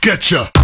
the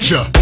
ya.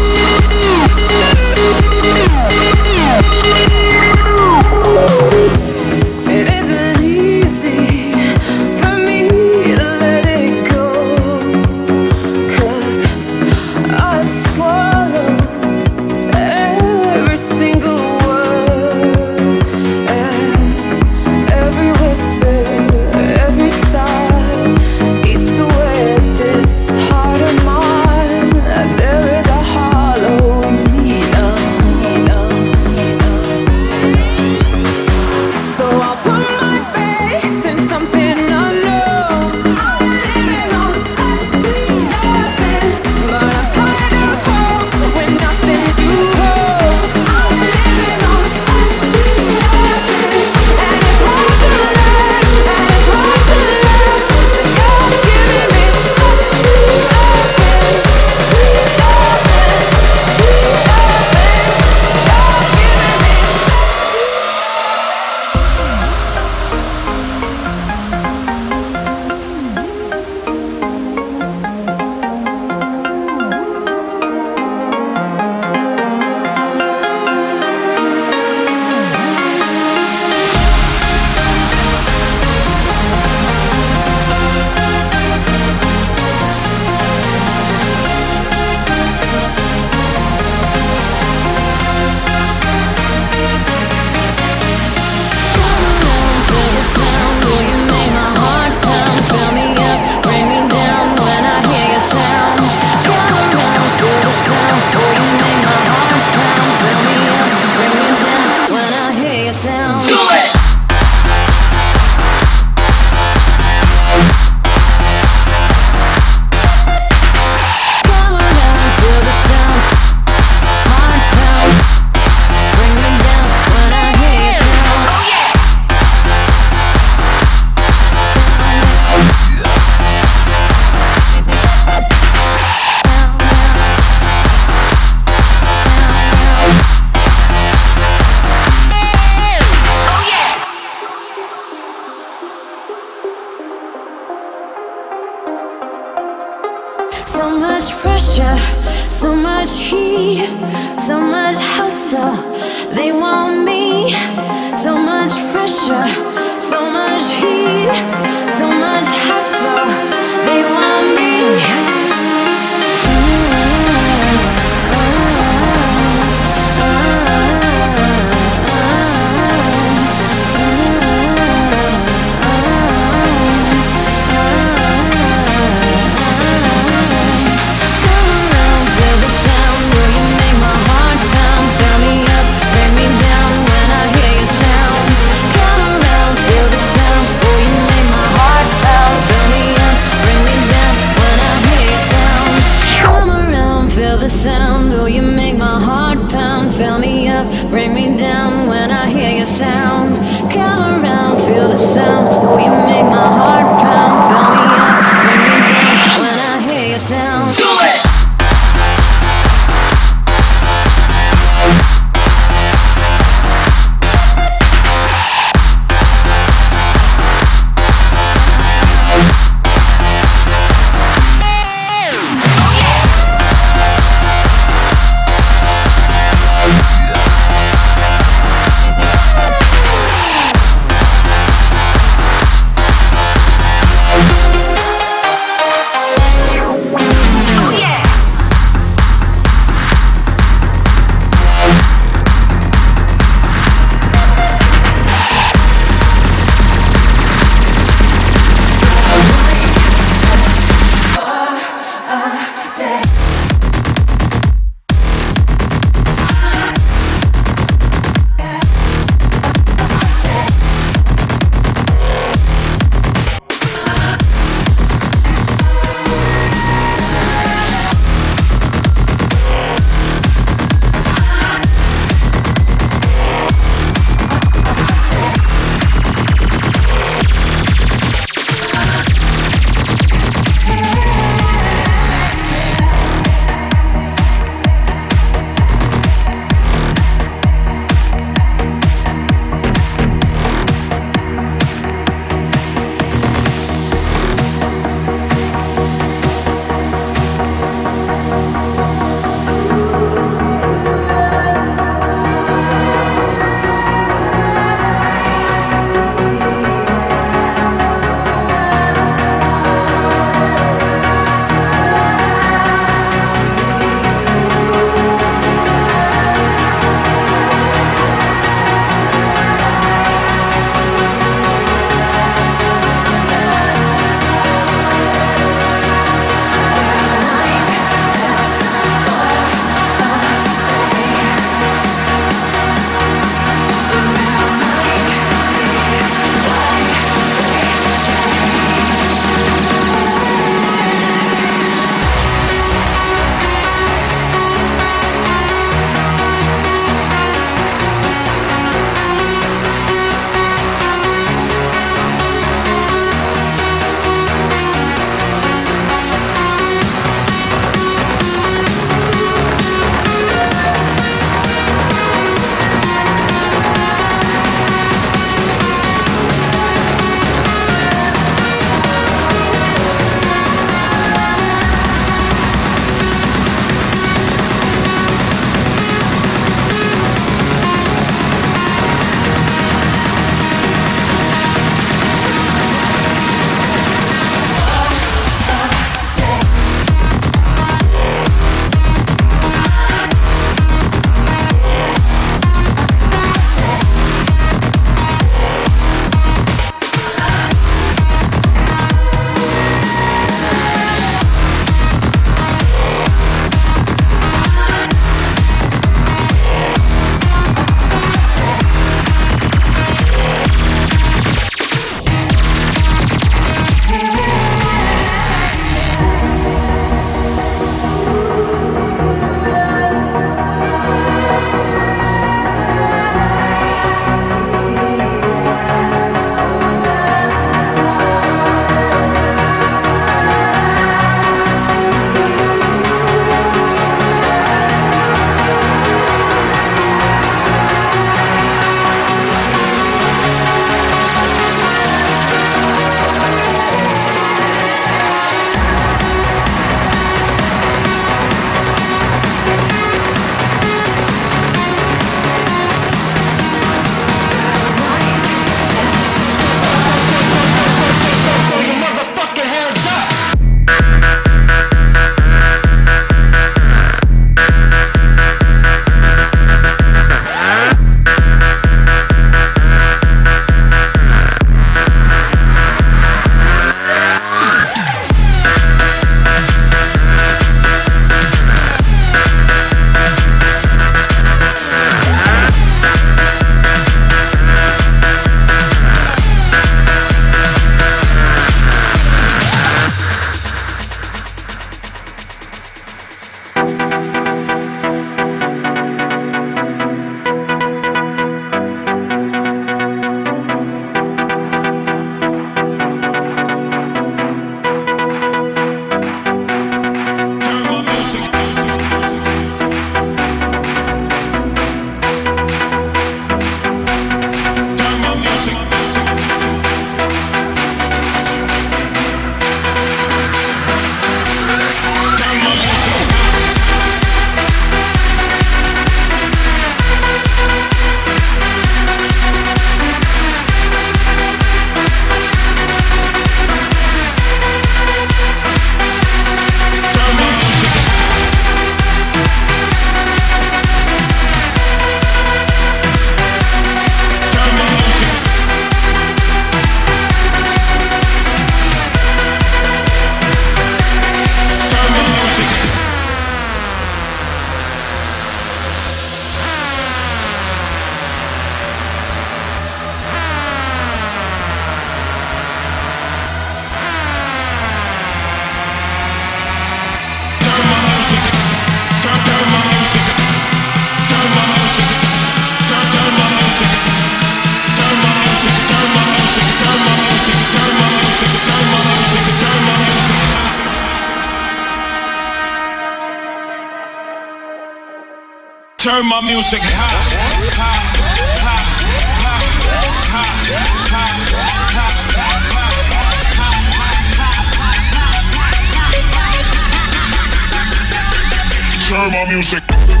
Turn my music.